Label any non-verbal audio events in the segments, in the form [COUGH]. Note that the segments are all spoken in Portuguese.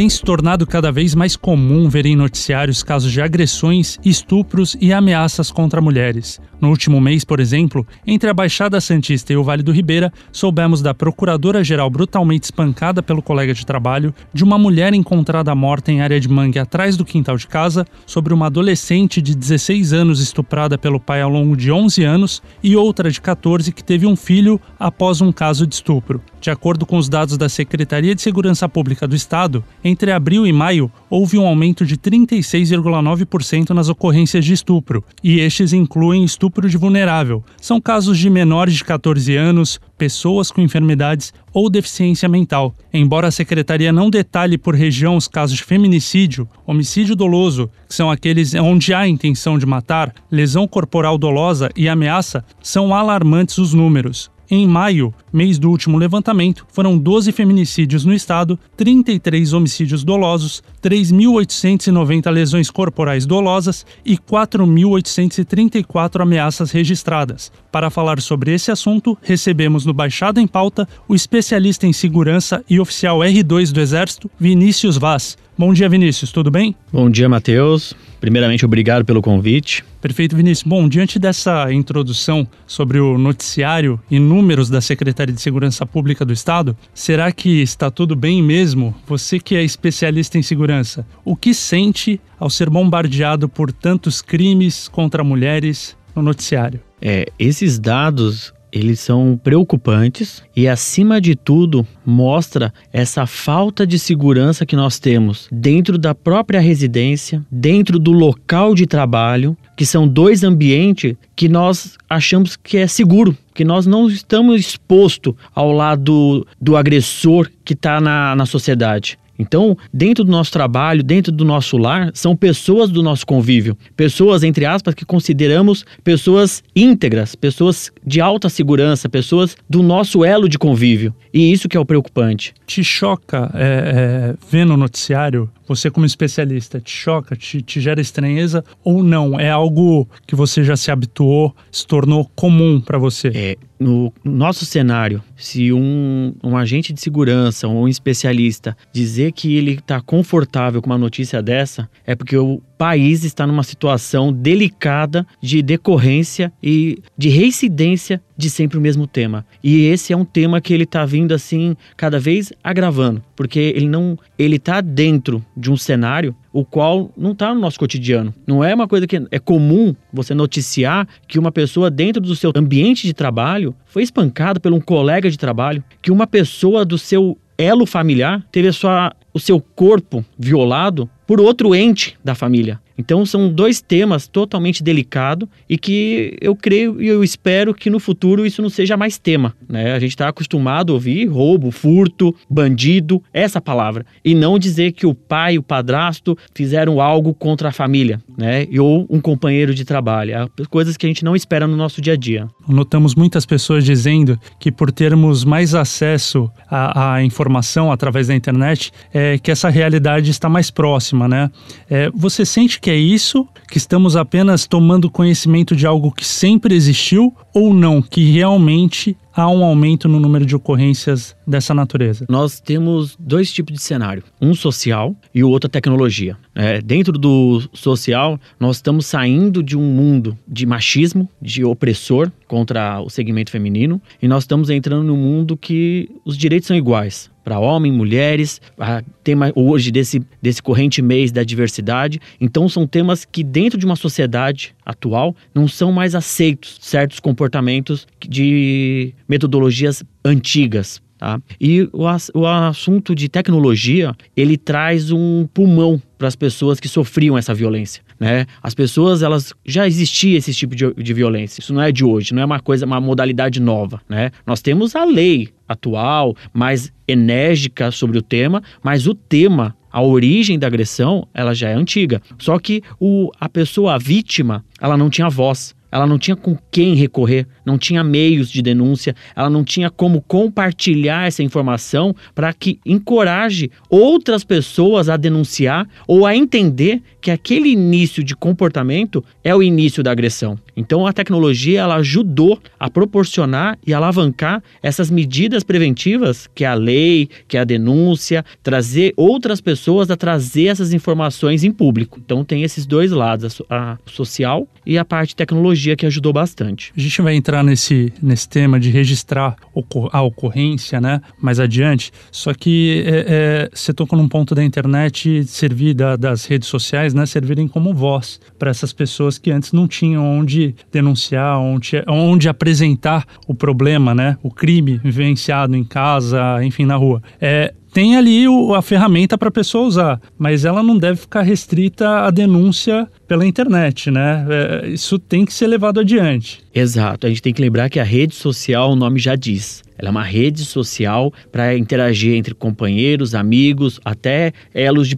Tem se tornado cada vez mais comum ver em noticiários casos de agressões, estupros e ameaças contra mulheres. No último mês, por exemplo, entre a Baixada Santista e o Vale do Ribeira, soubemos da procuradora-geral brutalmente espancada pelo colega de trabalho, de uma mulher encontrada morta em área de mangue atrás do quintal de casa, sobre uma adolescente de 16 anos estuprada pelo pai ao longo de 11 anos e outra de 14 que teve um filho após um caso de estupro. De acordo com os dados da Secretaria de Segurança Pública do Estado, entre abril e maio houve um aumento de 36,9% nas ocorrências de estupro, e estes incluem estupro de vulnerável. São casos de menores de 14 anos, pessoas com enfermidades ou deficiência mental. Embora a secretaria não detalhe por região os casos de feminicídio, homicídio doloso, que são aqueles onde há intenção de matar, lesão corporal dolosa e ameaça, são alarmantes os números. Em maio, mês do último levantamento, foram 12 feminicídios no estado, 33 homicídios dolosos, 3.890 lesões corporais dolosas e 4.834 ameaças registradas. Para falar sobre esse assunto, recebemos no Baixada em Pauta o especialista em segurança e oficial R2 do Exército, Vinícius Vaz. Bom dia, Vinícius, tudo bem? Bom dia, Matheus. Primeiramente, obrigado pelo convite. Perfeito, Vinícius. Bom, diante dessa introdução sobre o noticiário e números da Secretaria de Segurança Pública do Estado, será que está tudo bem mesmo? Você que é especialista em segurança, o que sente ao ser bombardeado por tantos crimes contra mulheres no noticiário? É, esses dados eles são preocupantes e, acima de tudo, mostra essa falta de segurança que nós temos dentro da própria residência, dentro do local de trabalho, que são dois ambientes que nós achamos que é seguro, que nós não estamos expostos ao lado do agressor que está na, na sociedade. Então, dentro do nosso trabalho, dentro do nosso lar, são pessoas do nosso convívio. Pessoas, entre aspas, que consideramos pessoas íntegras, pessoas de alta segurança, pessoas do nosso elo de convívio. E isso que é o preocupante. Te choca é, é, no noticiário, você como especialista, te choca, te, te gera estranheza ou não? É algo que você já se habituou, se tornou comum para você? É, no nosso cenário, se um, um agente de segurança ou um especialista dizer que ele está confortável com uma notícia dessa, é porque o país está numa situação delicada de decorrência e de reincidência de sempre o mesmo tema. E esse é um tema que ele está vindo assim cada vez agravando, porque ele não ele está dentro de um cenário o qual não está no nosso cotidiano. Não é uma coisa que é comum você noticiar que uma pessoa dentro do seu ambiente de trabalho foi espancada por um colega de trabalho, que uma pessoa do seu elo familiar teve a sua, o seu corpo violado por outro ente da família. Então são dois temas totalmente delicados e que eu creio e eu espero que no futuro isso não seja mais tema. Né? A gente está acostumado a ouvir roubo, furto, bandido, essa palavra. E não dizer que o pai, o padrasto fizeram algo contra a família, né? Ou um companheiro de trabalho. É coisas que a gente não espera no nosso dia a dia. Notamos muitas pessoas dizendo que por termos mais acesso à, à informação através da internet, é, que essa realidade está mais próxima, né? É, você sente que é isso? Que estamos apenas tomando conhecimento de algo que sempre existiu? Ou não? Que realmente há um aumento no número de ocorrências dessa natureza? Nós temos dois tipos de cenário: um social e o outro a tecnologia. É, dentro do social, nós estamos saindo de um mundo de machismo, de opressor contra o segmento feminino, e nós estamos entrando num mundo que os direitos são iguais para homens, mulheres, tema hoje desse, desse corrente mês da diversidade. Então são temas que dentro de uma sociedade atual não são mais aceitos certos comportamentos de metodologias antigas. Tá? E o, o assunto de tecnologia ele traz um pulmão para as pessoas que sofriam essa violência. Né? As pessoas, elas já existia esse tipo de, de, violência. Isso não é de hoje, não é uma coisa, uma modalidade nova, né? Nós temos a lei atual, mais enérgica sobre o tema, mas o tema, a origem da agressão, ela já é antiga. Só que o, a pessoa, a vítima, ela não tinha voz. ela não tinha com quem recorrer, não tinha meios de denúncia, ela não tinha como compartilhar essa informação para que encoraje outras pessoas a denunciar ou a entender que aquele início de comportamento é o início da agressão. Então a tecnologia ela ajudou a proporcionar e alavancar essas medidas preventivas, que é a lei, que é a denúncia, trazer outras pessoas a trazer essas informações em público. Então tem esses dois lados, a social e a parte de tecnologia que ajudou bastante. A gente vai entrar nesse, nesse tema de registrar a ocorrência, né, mais adiante. Só que é, é, você tocou num ponto da internet servir da, das redes sociais, né, servirem como voz para essas pessoas que antes não tinham onde denunciar, onde, onde apresentar o problema, né? O crime vivenciado em casa, enfim, na rua. É, tem ali o, a ferramenta para a pessoa usar, mas ela não deve ficar restrita à denúncia pela internet, né? É, isso tem que ser levado adiante. Exato. A gente tem que lembrar que a rede social, o nome já diz. Ela é uma rede social para interagir entre companheiros, amigos, até elos de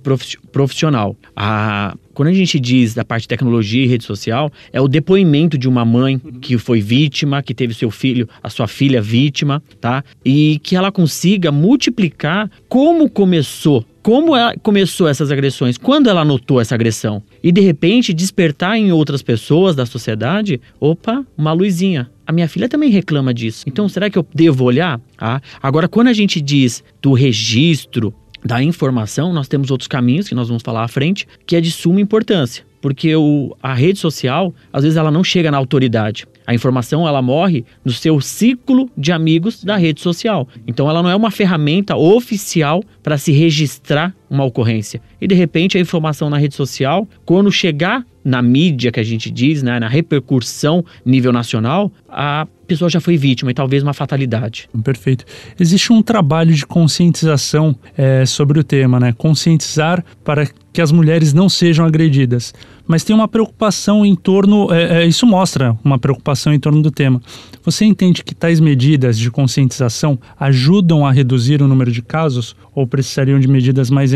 profissional. A quando a gente diz da parte de tecnologia e rede social, é o depoimento de uma mãe que foi vítima, que teve seu filho, a sua filha vítima, tá? E que ela consiga multiplicar como começou como ela começou essas agressões, quando ela notou essa agressão e de repente despertar em outras pessoas da sociedade, opa, uma luzinha. A minha filha também reclama disso. Então, será que eu devo olhar? Ah, agora, quando a gente diz do registro da informação, nós temos outros caminhos que nós vamos falar à frente, que é de suma importância, porque o, a rede social, às vezes, ela não chega na autoridade. A informação ela morre no seu ciclo de amigos da rede social. Então ela não é uma ferramenta oficial para se registrar uma ocorrência. E de repente a informação na rede social, quando chegar na mídia que a gente diz, né, na repercussão nível nacional, a pessoa já foi vítima e talvez uma fatalidade. Perfeito. Existe um trabalho de conscientização é, sobre o tema, né? Conscientizar para que as mulheres não sejam agredidas mas tem uma preocupação em torno. É, é, isso mostra uma preocupação em torno do tema. Você entende que tais medidas de conscientização ajudam a reduzir o número de casos ou precisariam de medidas mais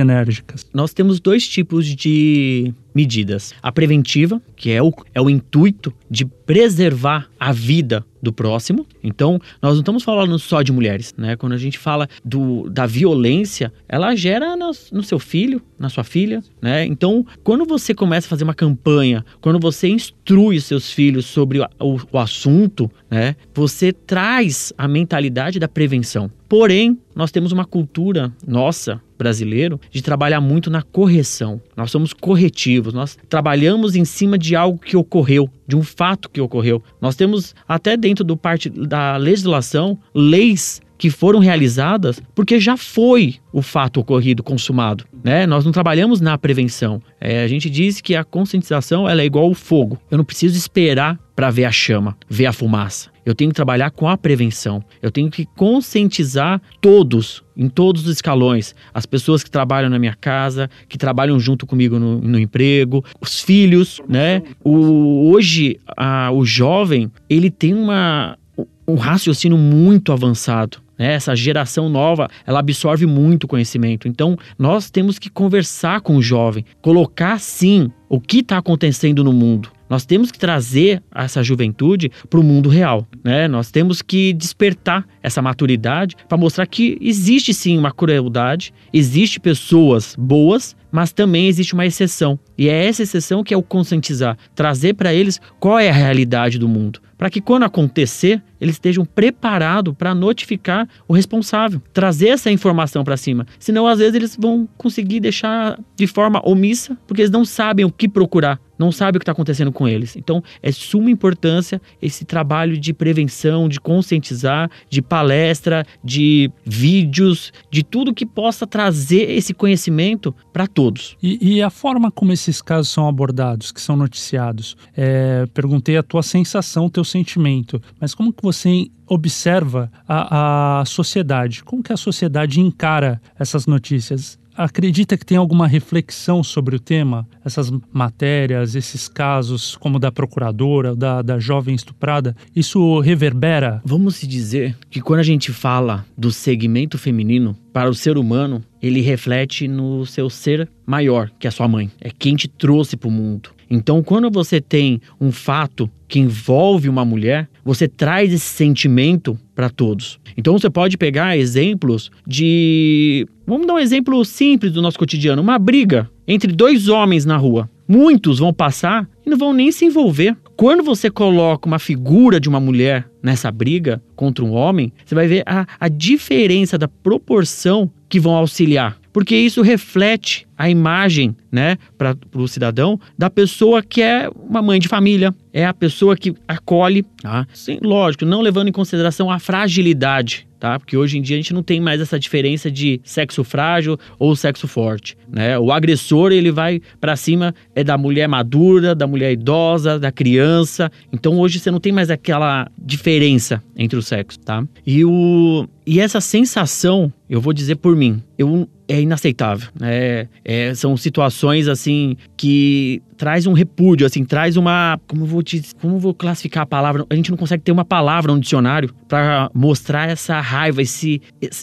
Nós temos dois tipos de medidas. A preventiva, que é o, é o intuito de preservar a vida do próximo. Então, nós não estamos falando só de mulheres, né? Quando a gente fala do, da violência, ela gera no, no seu filho, na sua filha, né? Então, quando você começa a fazer uma campanha, quando você instrui seus filhos sobre o, o, o assunto, né? Você traz a mentalidade da prevenção. Porém, nós temos uma cultura nossa, brasileiro, de trabalhar muito na correção. Nós somos corretivos, nós trabalhamos em cima de algo que ocorreu, de um fato que ocorreu. Nós temos até dentro do parte da legislação leis que foram realizadas porque já foi o fato ocorrido, consumado. Né? Nós não trabalhamos na prevenção. É, a gente diz que a conscientização ela é igual ao fogo. Eu não preciso esperar para ver a chama, ver a fumaça. Eu tenho que trabalhar com a prevenção. Eu tenho que conscientizar todos, em todos os escalões. As pessoas que trabalham na minha casa, que trabalham junto comigo no, no emprego, os filhos, né? O, hoje, a, o jovem, ele tem uma, um raciocínio muito avançado. Né? Essa geração nova, ela absorve muito conhecimento. Então, nós temos que conversar com o jovem, colocar sim o que está acontecendo no mundo. Nós temos que trazer essa juventude para o mundo real, né? Nós temos que despertar essa maturidade para mostrar que existe sim uma crueldade, existe pessoas boas, mas também existe uma exceção. E é essa exceção que é o conscientizar, trazer para eles qual é a realidade do mundo para que quando acontecer, eles estejam preparados para notificar o responsável, trazer essa informação para cima. Senão, às vezes, eles vão conseguir deixar de forma omissa, porque eles não sabem o que procurar, não sabem o que está acontecendo com eles. Então, é suma importância esse trabalho de prevenção, de conscientizar, de palestra, de vídeos, de tudo que possa trazer esse conhecimento para todos. E, e, a forma como esses casos são abordados, que são noticiados, é, perguntei a tua sensação, teu sentimento, mas como que você observa a, a sociedade? Como que a sociedade encara essas notícias? Acredita que tem alguma reflexão sobre o tema? Essas matérias, esses casos, como da procuradora, da, da jovem estuprada, isso reverbera? Vamos dizer que quando a gente fala do segmento feminino, para o ser humano, ele reflete no seu ser maior, que é a sua mãe. É quem te trouxe para o mundo. Então, quando você tem um fato que envolve uma mulher, você traz esse sentimento para todos. Então você pode pegar exemplos de. Vamos dar um exemplo simples do nosso cotidiano: uma briga entre dois homens na rua. Muitos vão passar e não vão nem se envolver. Quando você coloca uma figura de uma mulher nessa briga contra um homem, você vai ver a, a diferença da proporção que vão auxiliar porque isso reflete a imagem, né, para o cidadão da pessoa que é uma mãe de família, é a pessoa que acolhe, tá? Sim, lógico, não levando em consideração a fragilidade tá? Porque hoje em dia a gente não tem mais essa diferença de sexo frágil ou sexo forte, né? O agressor, ele vai para cima é da mulher madura, da mulher idosa, da criança. Então hoje você não tem mais aquela diferença entre os sexos, tá? E o e essa sensação, eu vou dizer por mim, eu é inaceitável. É, é, são situações assim que traz um repúdio, assim, traz uma. Como eu vou te, como eu vou classificar a palavra? A gente não consegue ter uma palavra no dicionário para mostrar essa raiva, esse,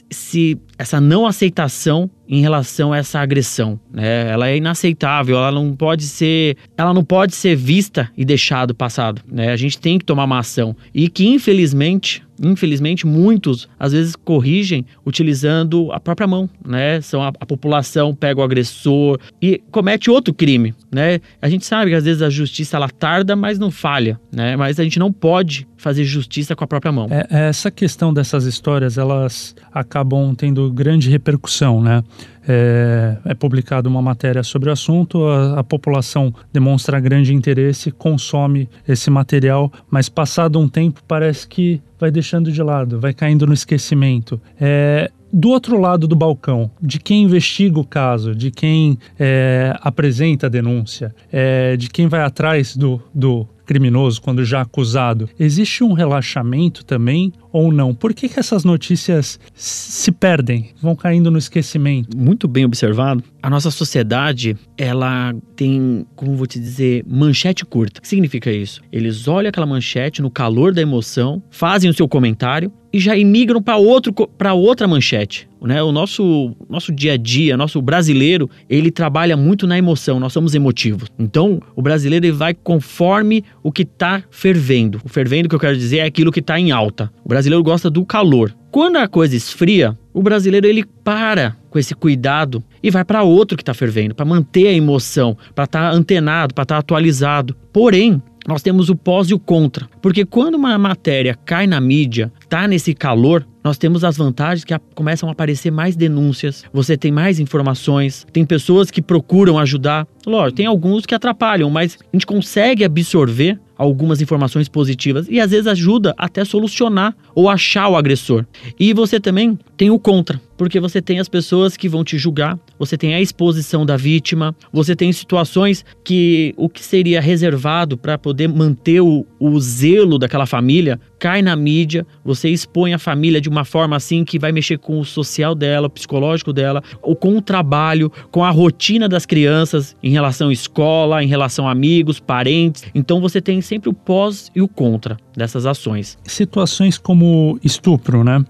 esse, essa não aceitação em relação a essa agressão, né? Ela é inaceitável, ela não pode ser, ela não pode ser vista e deixado passado, né? A gente tem que tomar uma ação e que infelizmente infelizmente, muitos às vezes corrigem utilizando a própria mão, né? São a, a, população pega o agressor e comete outro crime, né? A gente sabe que às vezes a justiça ela tarda, mas não falha, né? Mas a gente não pode fazer justiça com a própria mão. É, é essa questão dessas histórias, elas acabam tendo grande repercussão, né? É, é publicada uma matéria sobre o assunto, a, a, população demonstra grande interesse, consome esse material, mas passado um tempo parece que vai deixando de lado, vai caindo no esquecimento. É, do outro lado do balcão, de quem investiga o caso, de quem é, apresenta a denúncia, é, de quem vai atrás do, do criminoso quando já acusado, existe um relaxamento também ou não? Por que, que essas notícias se perdem, vão caindo no esquecimento? Muito bem observado. A nossa sociedade, ela tem, como vou te dizer, manchete curta. O que significa isso? Eles olham aquela manchete no calor da emoção, fazem o seu comentário e já imigram para outro para outra manchete. Né? O nosso, nosso dia a dia, nosso brasileiro, ele trabalha muito na emoção, nós somos emotivos. Então, o brasileiro ele vai conforme o que está fervendo. O fervendo que eu quero dizer é aquilo que está em alta. O brasileiro gosta do calor. Quando a coisa esfria, o brasileiro ele para com esse cuidado e vai para outro que está fervendo, para manter a emoção, para estar tá antenado, para estar tá atualizado. Porém, nós temos o pós e o contra. Porque quando uma matéria cai na mídia, tá nesse calor, nós temos as vantagens que começam a aparecer mais denúncias, você tem mais informações, tem pessoas que procuram ajudar. Lógico, tem alguns que atrapalham, mas a gente consegue absorver algumas informações positivas e às vezes ajuda até solucionar ou achar o agressor. E você também tem o contra, porque você tem as pessoas que vão te julgar, você tem a exposição da vítima, você tem situações que o que seria reservado para poder manter o, o zelo daquela família cai na mídia, você expõe a família de uma forma assim que vai mexer com o social dela, o psicológico dela, ou com o trabalho, com a rotina das crianças em relação à escola, em relação a amigos, parentes. Então você tem sempre o pós e o contra dessas ações. Situações como estupro, né?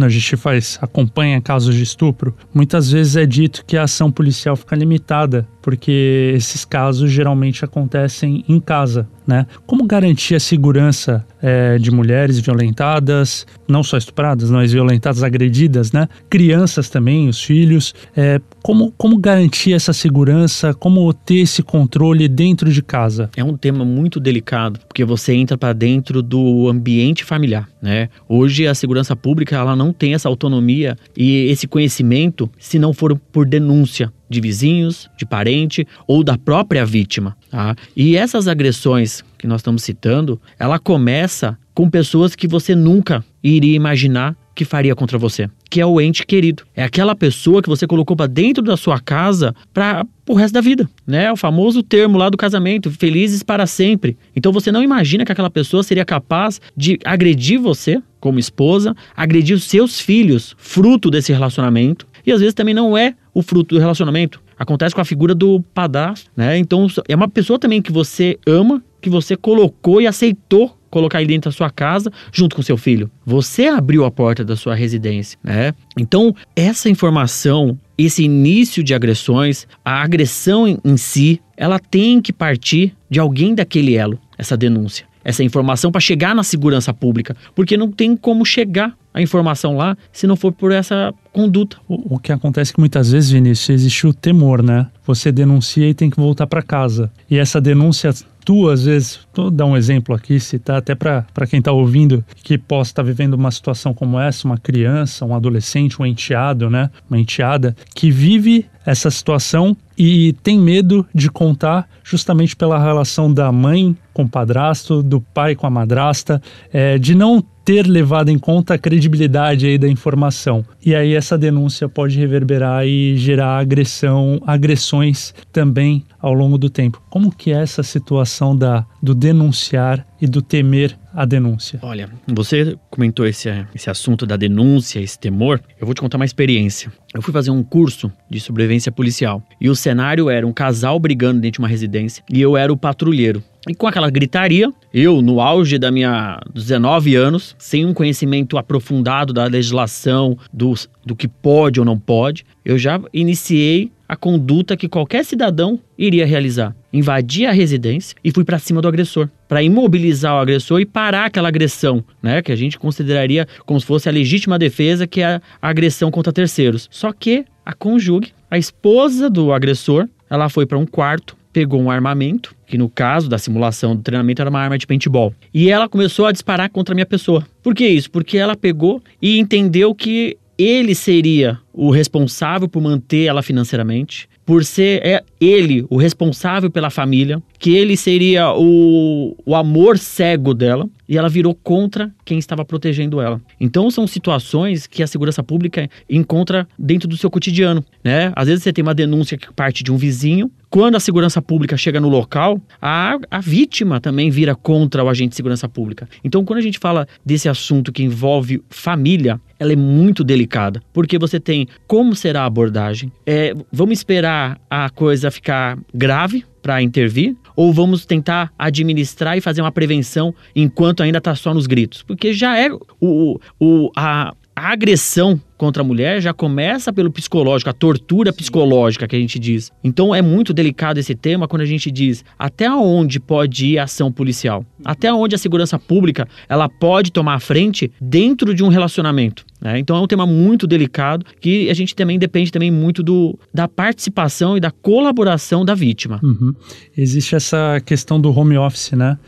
Quando a gente faz acompanha casos de estupro, muitas vezes é dito que a ação policial fica limitada, porque esses casos geralmente acontecem em casa, né? Como garantir a segurança é, de mulheres violentadas, não só estupradas, mas violentadas, agredidas, né? Crianças também, os filhos. É, como, como garantir essa segurança? Como ter esse controle dentro de casa? É um tema muito delicado, porque você entra para dentro do ambiente familiar, né? Hoje a segurança pública ela não tem essa autonomia e esse conhecimento se não for por denúncia de vizinhos, de parente ou da própria vítima. Tá? E essas agressões que nós estamos citando, ela começa com pessoas que você nunca iria imaginar que faria contra você, que é o ente querido. É aquela pessoa que você colocou para dentro da sua casa para o resto da vida, né? O famoso termo lá do casamento, felizes para sempre. Então você não imagina que aquela pessoa seria capaz de agredir você como esposa, agredir os seus filhos, fruto desse relacionamento, e às vezes também não é o fruto do relacionamento. Acontece com a figura do padrasto, né? Então é uma pessoa também que você ama, que você colocou e aceitou colocar ele dentro da sua casa junto com seu filho. Você abriu a porta da sua residência, né? Então, essa informação, esse início de agressões, a agressão em si, ela tem que partir de alguém daquele elo, essa denúncia, essa informação para chegar na segurança pública, porque não tem como chegar a informação lá se não for por essa conduta. O, o que acontece é que muitas vezes, Vinícius, existe o temor, né? Você denuncia e tem que voltar para casa. E essa denúncia tua, às vezes, vou dar um exemplo aqui, citar até para quem está ouvindo, que possa estar tá vivendo uma situação como essa, uma criança, um adolescente, um enteado, né? Uma enteada, que vive essa situação e tem medo de contar justamente pela relação da mãe com o padrasto, do pai com a madrasta, é, de não ter levado em conta a credibilidade aí da informação. E aí essa denúncia pode reverberar e gerar agressão, agressões também ao longo do tempo. Como que é essa situação da, do denunciar e do temer a denúncia? Olha, você comentou esse, esse assunto da denúncia, esse temor. Eu vou te contar uma experiência. Eu fui fazer um curso de sobrevivência policial e o cenário era um casal brigando dentro de uma residência e eu era o patrulheiro. E com aquela gritaria, eu, no auge da minha 19 anos, sem um conhecimento aprofundado da legislação, do, do que pode ou não pode, eu já iniciei a conduta que qualquer cidadão iria realizar. Invadi a residência e fui para cima do agressor, para imobilizar o agressor e parar aquela agressão, né, que a gente consideraria como se fosse a legítima defesa, que é a agressão contra terceiros. Só que a conjugue, a esposa do agressor, ela foi para um quarto, pegou um armamento, que no caso da simulação do treinamento era uma arma de paintball. E ela começou a disparar contra a minha pessoa. Por que isso? Porque ela pegou e entendeu que ele seria o responsável por manter ela financeiramente, por ser é, ele o responsável pela família, que ele seria o, o amor cego dela, e ela virou contra quem estava protegendo ela. Então são situações que a segurança pública encontra dentro do seu cotidiano, né? Às vezes você tem uma denúncia que parte de um vizinho, quando a segurança pública chega no local, a, a vítima também vira contra o agente de segurança pública. Então, quando a gente fala desse assunto que envolve família, ela é muito delicada, porque você tem como será a abordagem, é, vamos esperar a coisa ficar grave para intervir, ou vamos tentar administrar e fazer uma prevenção enquanto ainda está só nos gritos? Porque já é o, o, a, a agressão contra a mulher já começa pelo psicológico, a tortura psicológica que a gente diz. Então é muito delicado esse tema quando a gente diz até onde pode ir a ação policial, até onde a segurança pública ela pode tomar a frente dentro de um relacionamento. Né? Então é um tema muito delicado que a gente também depende também muito do, da participação e da colaboração da vítima. Uhum. Existe essa questão do home office, né?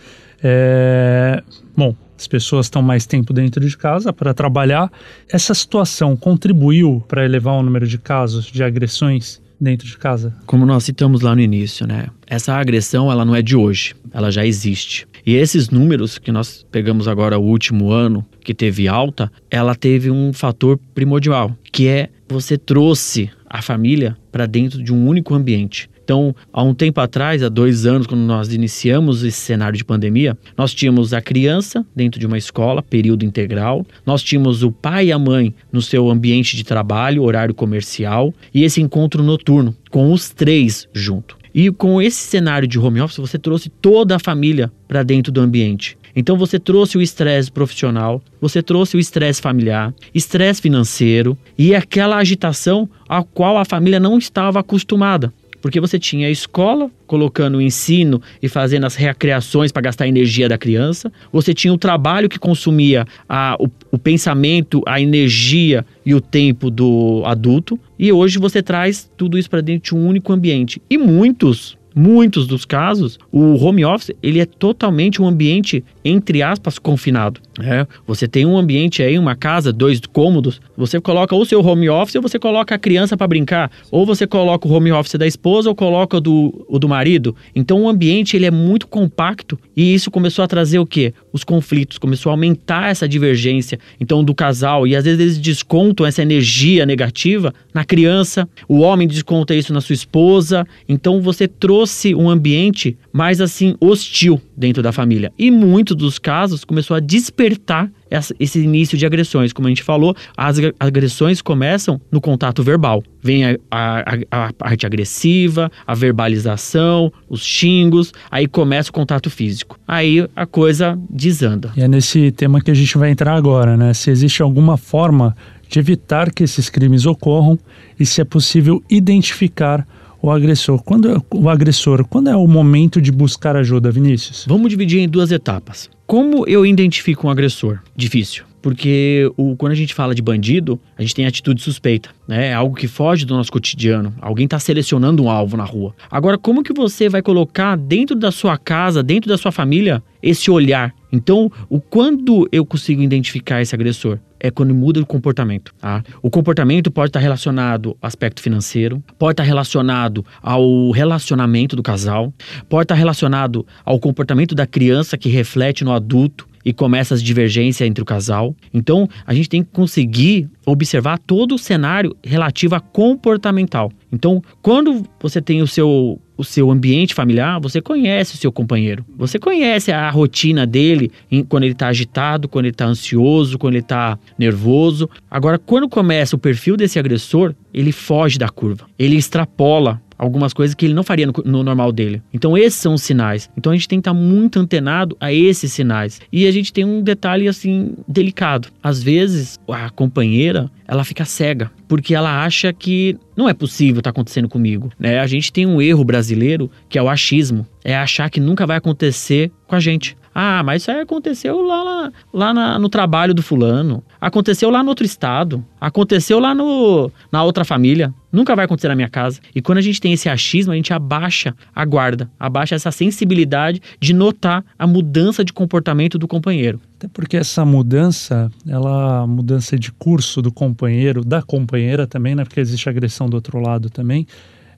É... Bom, as pessoas estão mais tempo dentro de casa para trabalhar. Essa situação contribuiu para elevar o número de casos de agressões dentro de casa? Como nós citamos lá no início, né? Essa agressão, ela não é de hoje, ela já existe. E esses números que nós pegamos agora o último ano, que teve alta, ela teve um fator primordial, que é você trouxe a família para dentro de um único ambiente. Então, há um tempo atrás, há dois anos, quando nós iniciamos esse cenário de pandemia, nós tínhamos a criança dentro de uma escola, período integral, nós tínhamos o pai e a mãe no seu ambiente de trabalho, horário comercial, e esse encontro noturno, com os três junto. E com esse cenário de home office, você trouxe toda a família para dentro do ambiente. Então você trouxe o estresse profissional, você trouxe o estresse familiar, estresse financeiro e aquela agitação a qual a família não estava acostumada. Porque você tinha a escola colocando o ensino e fazendo as recreações para gastar a energia da criança, você tinha o trabalho que consumia a, o, o pensamento, a energia e o tempo do adulto, e hoje você traz tudo isso para dentro de um único ambiente. E muitos muitos dos casos, o home office ele é totalmente um ambiente entre aspas confinado. É, você tem um ambiente aí, uma casa, dois cômodos, você coloca o seu home office ou você coloca a criança para brincar, ou você coloca o home office da esposa ou coloca o do, o do marido. Então o ambiente ele é muito compacto e isso começou a trazer o quê? Os conflitos, começou a aumentar essa divergência então do casal e às vezes eles descontam essa energia negativa na criança, o homem desconta isso na sua esposa. Então você trouxe um ambiente mais assim hostil dentro da família. E muitos dos casos começou a despertar esse início de agressões. Como a gente falou, as agressões começam no contato verbal. Vem a, a, a, parte agressiva, a verbalização, os xingos, aí começa o contato físico. Aí a coisa desanda. E é nesse tema que a gente vai entrar agora, né? Se existe alguma forma de evitar que esses crimes ocorram e se é possível identificar o agressor. Quando o agressor, quando é o momento de buscar ajuda, Vinícius? Vamos dividir em duas etapas. Como eu identifico um agressor? Difícil. Porque o, quando a gente fala de bandido, a gente tem atitude suspeita, né? É algo que foge do nosso cotidiano. Alguém está selecionando um alvo na rua. Agora, como que você vai colocar dentro da sua casa, dentro da sua família, esse olhar? Então, o quando eu consigo identificar esse agressor? É quando muda o comportamento. Tá? O comportamento pode estar relacionado ao aspecto financeiro, pode estar relacionado ao relacionamento do casal, pode estar relacionado ao comportamento da criança que reflete no adulto e começa as divergências entre o casal. Então, a gente tem que conseguir observar todo o cenário relativo a comportamental. Então, quando você tem o seu o seu ambiente familiar, você conhece o seu companheiro. Você conhece a rotina dele em, quando ele está agitado, quando ele está ansioso, quando ele está nervoso. Agora, quando começa o perfil desse agressor, ele foge da curva. Ele extrapola algumas coisas que ele não faria no, no, normal dele. Então esses são os sinais. Então a gente tem que estar muito antenado a esses sinais. E a gente tem um detalhe assim delicado. Às vezes a companheira ela fica cega porque ela acha que não é possível estar tá acontecendo comigo. Né? A gente tem um erro brasileiro que é o achismo, é achar que nunca vai acontecer com a gente. Ah, mas isso aí aconteceu lá, lá, lá na, no trabalho do fulano. Aconteceu lá no outro estado. Aconteceu lá no, na outra família. Nunca vai acontecer na minha casa. E quando a gente tem esse achismo, a gente abaixa a guarda, abaixa essa sensibilidade de notar a mudança de comportamento do companheiro. Até porque essa mudança, ela mudança de curso do companheiro, da companheira também, né? Porque existe agressão do outro lado também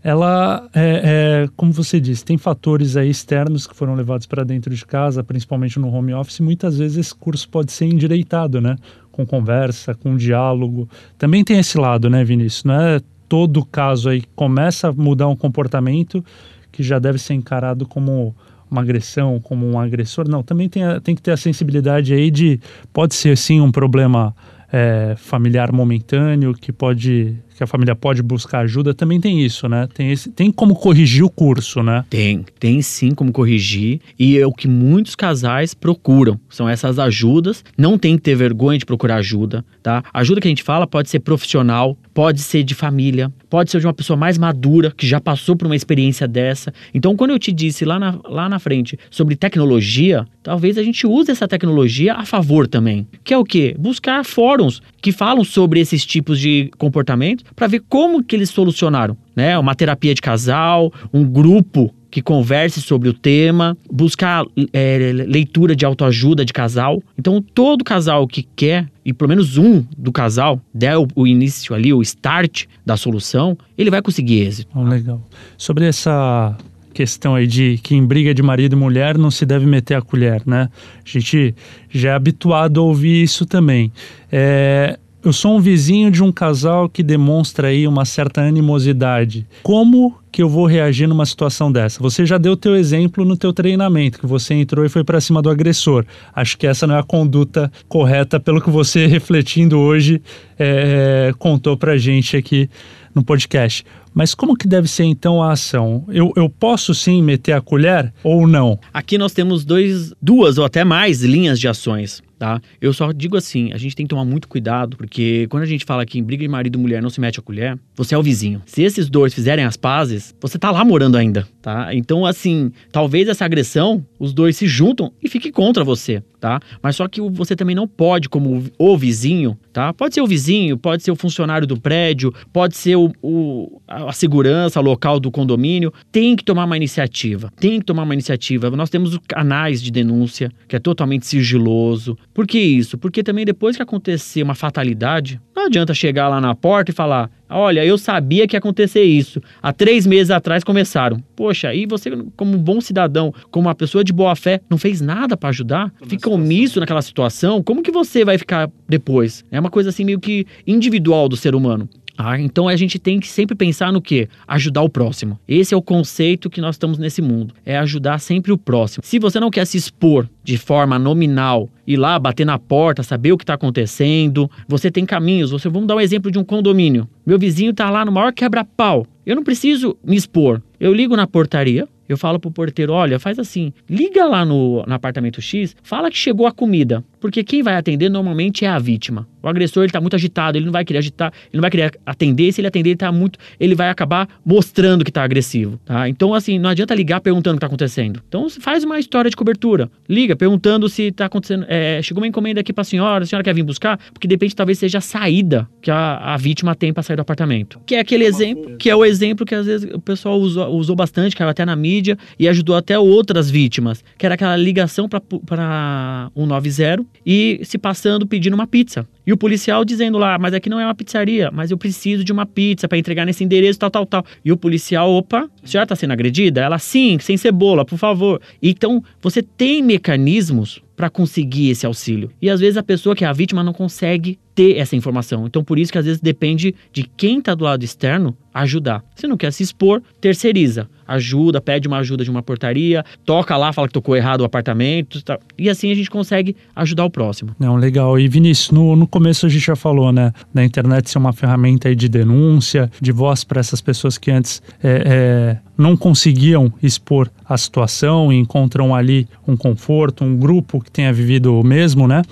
ela é, é, como você disse, tem fatores aí externos que foram levados para dentro de casa, principalmente no home office. Muitas vezes esse curso pode ser endireitado, né? Com conversa, com diálogo. Também tem esse lado, né, Vinícius? Não é todo caso aí que começa a mudar um comportamento que já deve ser encarado como uma agressão, como um agressor. Não, também tem, tem que ter a sensibilidade aí de pode ser sim um problema é, familiar momentâneo que pode que a família pode buscar ajuda, também tem isso, né? Tem, esse, tem como corrigir o curso, né? Tem, tem sim como corrigir. E é o que muitos casais procuram. São essas ajudas. Não tem que ter vergonha de procurar ajuda, tá? A ajuda que a gente fala pode ser profissional, pode ser de família, pode ser de uma pessoa mais madura, que já passou por uma experiência dessa. Então, quando eu te disse lá na, lá na frente sobre tecnologia, talvez a gente use essa tecnologia a favor também. Que é o quê? Buscar fóruns que falam sobre esses tipos de comportamento para ver como que eles solucionaram, né? Uma terapia de casal, um grupo que converse sobre o tema, buscar é, leitura de autoajuda de casal. Então, todo casal que quer, e pelo menos um do casal, der o, o início ali, o start da solução, ele vai conseguir êxito. Legal. Sobre essa questão aí de que em briga de marido e mulher não se deve meter a colher, né? A gente já é habituado a ouvir isso também. É, eu sou um vizinho de um casal que demonstra aí uma certa animosidade. Como que eu vou reagir numa situação dessa? Você já deu teu exemplo no teu treinamento, que você entrou e foi para cima do agressor. Acho que essa não é a conduta correta pelo que você [LAUGHS] refletindo hoje é, contou para gente aqui no podcast. Mas como que deve ser então a ação? Eu, eu posso sim meter a colher ou não? Aqui nós temos dois, duas ou até mais linhas de ações tá? Eu só digo assim, a gente tem que tomar muito cuidado, porque quando a gente fala que em briga de marido e mulher não se mete a colher, você é o vizinho. Se esses dois fizerem as pazes, você tá lá morando ainda, tá? Então, assim, talvez essa agressão, os dois se juntam e fiquem contra você, tá? Mas só que você também não pode, como o vizinho, tá? Pode ser o vizinho, pode ser o funcionário do prédio, pode ser o, o a segurança local do condomínio, tem que tomar uma iniciativa, tem que tomar uma iniciativa. Nós temos canais de denúncia, que é totalmente sigiloso, por que isso? Porque também depois que acontecer uma fatalidade, não adianta chegar lá na porta e falar: olha, eu sabia que ia acontecer isso. Há três meses atrás começaram. Poxa, e você, como um bom cidadão, como uma pessoa de boa fé, não fez nada para ajudar? Fica omisso naquela situação? Como que você vai ficar depois? É uma coisa assim meio que individual do ser humano. Ah, então a gente tem que sempre pensar no que? Ajudar o próximo. Esse é o conceito que nós estamos nesse mundo. É ajudar sempre o próximo. Se você não quer se expor de forma nominal, ir lá, bater na porta, saber o que está acontecendo, você tem caminhos. Você Vamos dar um exemplo de um condomínio. Meu vizinho está lá no maior quebra-pau. Eu não preciso me expor. Eu ligo na portaria, eu falo pro porteiro, olha, faz assim, liga lá no, no apartamento X, fala que chegou a comida. Porque quem vai atender normalmente é a vítima. O agressor ele está muito agitado, ele não vai querer agitar, ele não vai querer atender. Se ele atender, ele tá muito, ele vai acabar mostrando que está agressivo, tá? Então assim, não adianta ligar perguntando o que está acontecendo. Então faz uma história de cobertura, liga perguntando se está acontecendo, é, chegou uma encomenda aqui para a senhora, a senhora quer vir buscar, porque de repente talvez seja a saída que a, a vítima tem para sair do apartamento. Que é aquele exemplo, que é o exemplo que às vezes o pessoal usou, usou bastante, caiu até na mídia e ajudou até outras vítimas, que era aquela ligação para 190 e se passando pedindo uma pizza. E o policial dizendo lá, mas aqui não é uma pizzaria, mas eu preciso de uma pizza para entregar nesse endereço, tal, tal, tal. E o policial, opa, a senhora está sendo agredida? Ela, sim, sem cebola, por favor. Então, você tem mecanismos para conseguir esse auxílio. E às vezes a pessoa que é a vítima não consegue ter essa informação. Então, por isso que às vezes depende de quem está do lado externo ajudar. Se não quer se expor, terceiriza. Ajuda, pede uma ajuda de uma portaria, toca lá, fala que tocou errado o apartamento. Tá. E assim a gente consegue ajudar o próximo. Não, legal. E Vinícius, no, no começo a gente já falou, né? Da internet ser uma ferramenta de denúncia, de voz para essas pessoas que antes é, é, não conseguiam expor a situação e encontram ali um conforto, um grupo que tenha vivido o mesmo, né?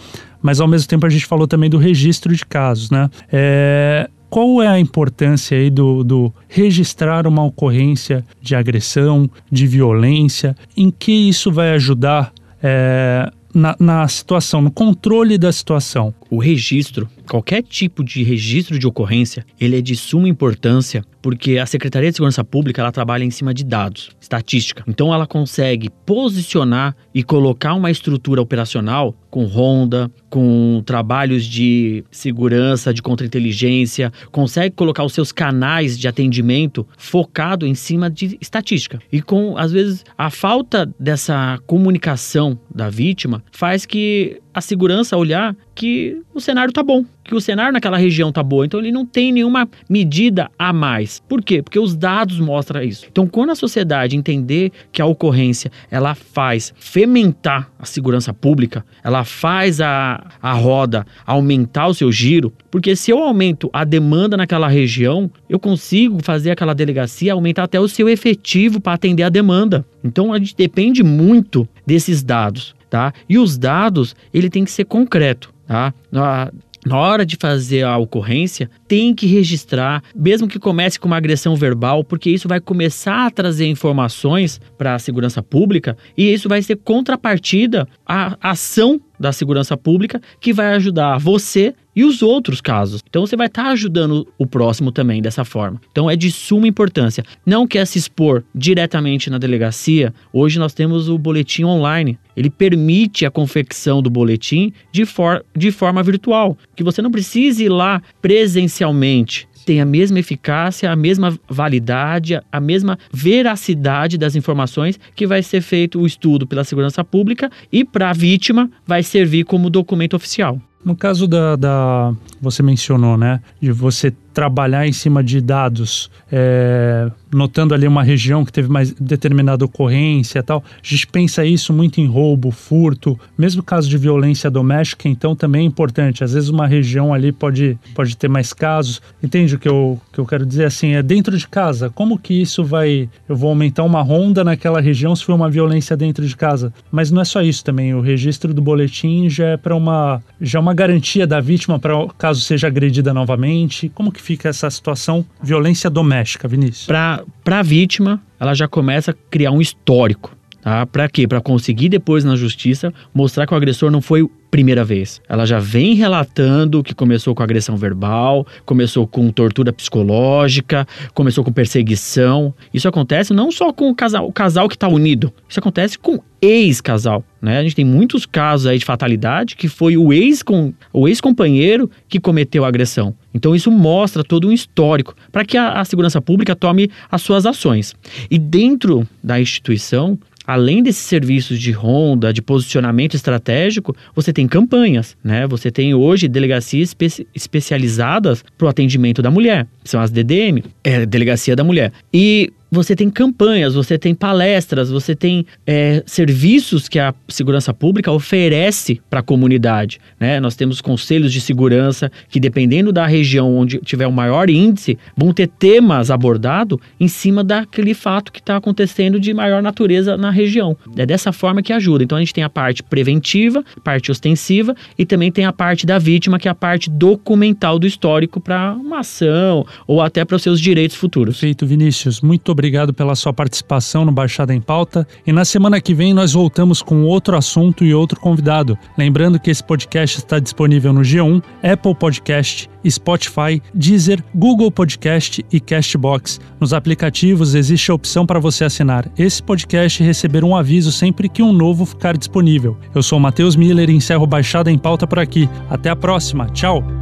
Mas ao mesmo tempo a gente falou também do registro de casos, né? É, qual é a importância aí do, do, registrar uma ocorrência de agressão, de violência? Em que isso vai ajudar é, na, na situação, no controle da situação? O registro, qualquer tipo de registro de ocorrência, ele é de suma importância porque a Secretaria de Segurança Pública ela trabalha em cima de dados, estatística. Então ela consegue posicionar e colocar uma estrutura operacional com ronda, com trabalhos de segurança, de contra-inteligência, consegue colocar os seus canais de atendimento focado em cima de estatística. E com, às vezes, a falta dessa comunicação da vítima faz que a segurança olhar que o cenário tá bom, que o cenário naquela região tá bom, então ele não tem nenhuma medida a mais. Por quê? Porque os dados mostram isso. Então, quando a sociedade entender que a ocorrência ela faz fementar a segurança pública, ela faz a, a roda aumentar o seu giro, porque se eu aumento a demanda naquela região, eu consigo fazer aquela delegacia aumentar até o seu efetivo para atender a demanda. Então, a gente depende muito desses dados tá? E os dados, ele tem que ser concreto, tá? Na, na hora de fazer a ocorrência, tem que registrar, mesmo que comece com uma agressão verbal, porque isso vai começar a trazer informações para a segurança pública e isso vai ser contrapartida à ação da segurança pública que vai ajudar você e os outros casos. Então você vai estar tá ajudando o próximo também dessa forma. Então é de suma importância. Não quer se expor diretamente na delegacia? Hoje nós temos o boletim online. Ele permite a confecção do boletim de, for de forma virtual, que você não precise ir lá presencialmente tem a mesma eficácia, a mesma validade, a mesma veracidade das informações que vai ser feito o estudo pela segurança pública e para a vítima vai servir como documento oficial. No caso da, da, Você mencionou, né? De você trabalhar em cima de dados, é, notando ali uma região que teve mais determinada ocorrência e tal. A gente pensa isso muito em roubo, furto, mesmo caso de violência doméstica, então também é importante. Às vezes uma região ali pode, pode ter mais casos. Entende o que eu, que eu quero dizer? Assim, é dentro de casa. Como que isso vai. Eu vou aumentar uma ronda naquela região se for uma violência dentro de casa. Mas não é só isso também. O registro do boletim já é para uma. já é uma garantia da vítima para caso seja agredida novamente. Como que fica essa situação violência doméstica, Vinícius? Para a vítima, ela já começa a criar um histórico. Tá? Para quê? Para conseguir depois na justiça mostrar que o agressor não foi primeira vez. Ela já vem relatando que começou com agressão verbal, começou com tortura psicológica, começou com perseguição. Isso acontece não só com o casal, o casal que está unido, isso acontece com ex-casal. Né? A gente tem muitos casos aí de fatalidade que foi o ex com o ex-companheiro que cometeu a agressão. Então isso mostra todo um histórico para que a, a segurança pública tome as suas ações. E dentro da instituição além desses serviços de ronda, de posicionamento estratégico, você tem campanhas, né? Você tem hoje delegacias espe especializadas para o atendimento da mulher, são as DDM, é Delegacia da Mulher. E você tem campanhas, você tem palestras, você tem é, serviços que a segurança pública oferece para a comunidade. Né? Nós temos conselhos de segurança que, dependendo da região onde tiver o maior índice, vão ter temas abordados em cima daquele fato que está acontecendo de maior natureza na região. É dessa forma que ajuda. Então a gente tem a parte preventiva, parte ostensiva e também tem a parte da vítima, que é a parte documental do histórico para uma ação ou até para os seus direitos futuros. Feito, Vinícius. Muito obrigado pela sua participação no Baixada em Pauta. E na semana que vem nós voltamos com outro assunto e outro convidado. Lembrando que esse podcast está disponível no G1, Apple Podcast, Spotify, Deezer, Google Podcast e Castbox. Nos aplicativos existe a opção para você assinar esse podcast e receber um aviso sempre que um novo ficar disponível. Eu sou Matheus Miller e encerro Baixada em Pauta por aqui. Até a próxima. Tchau!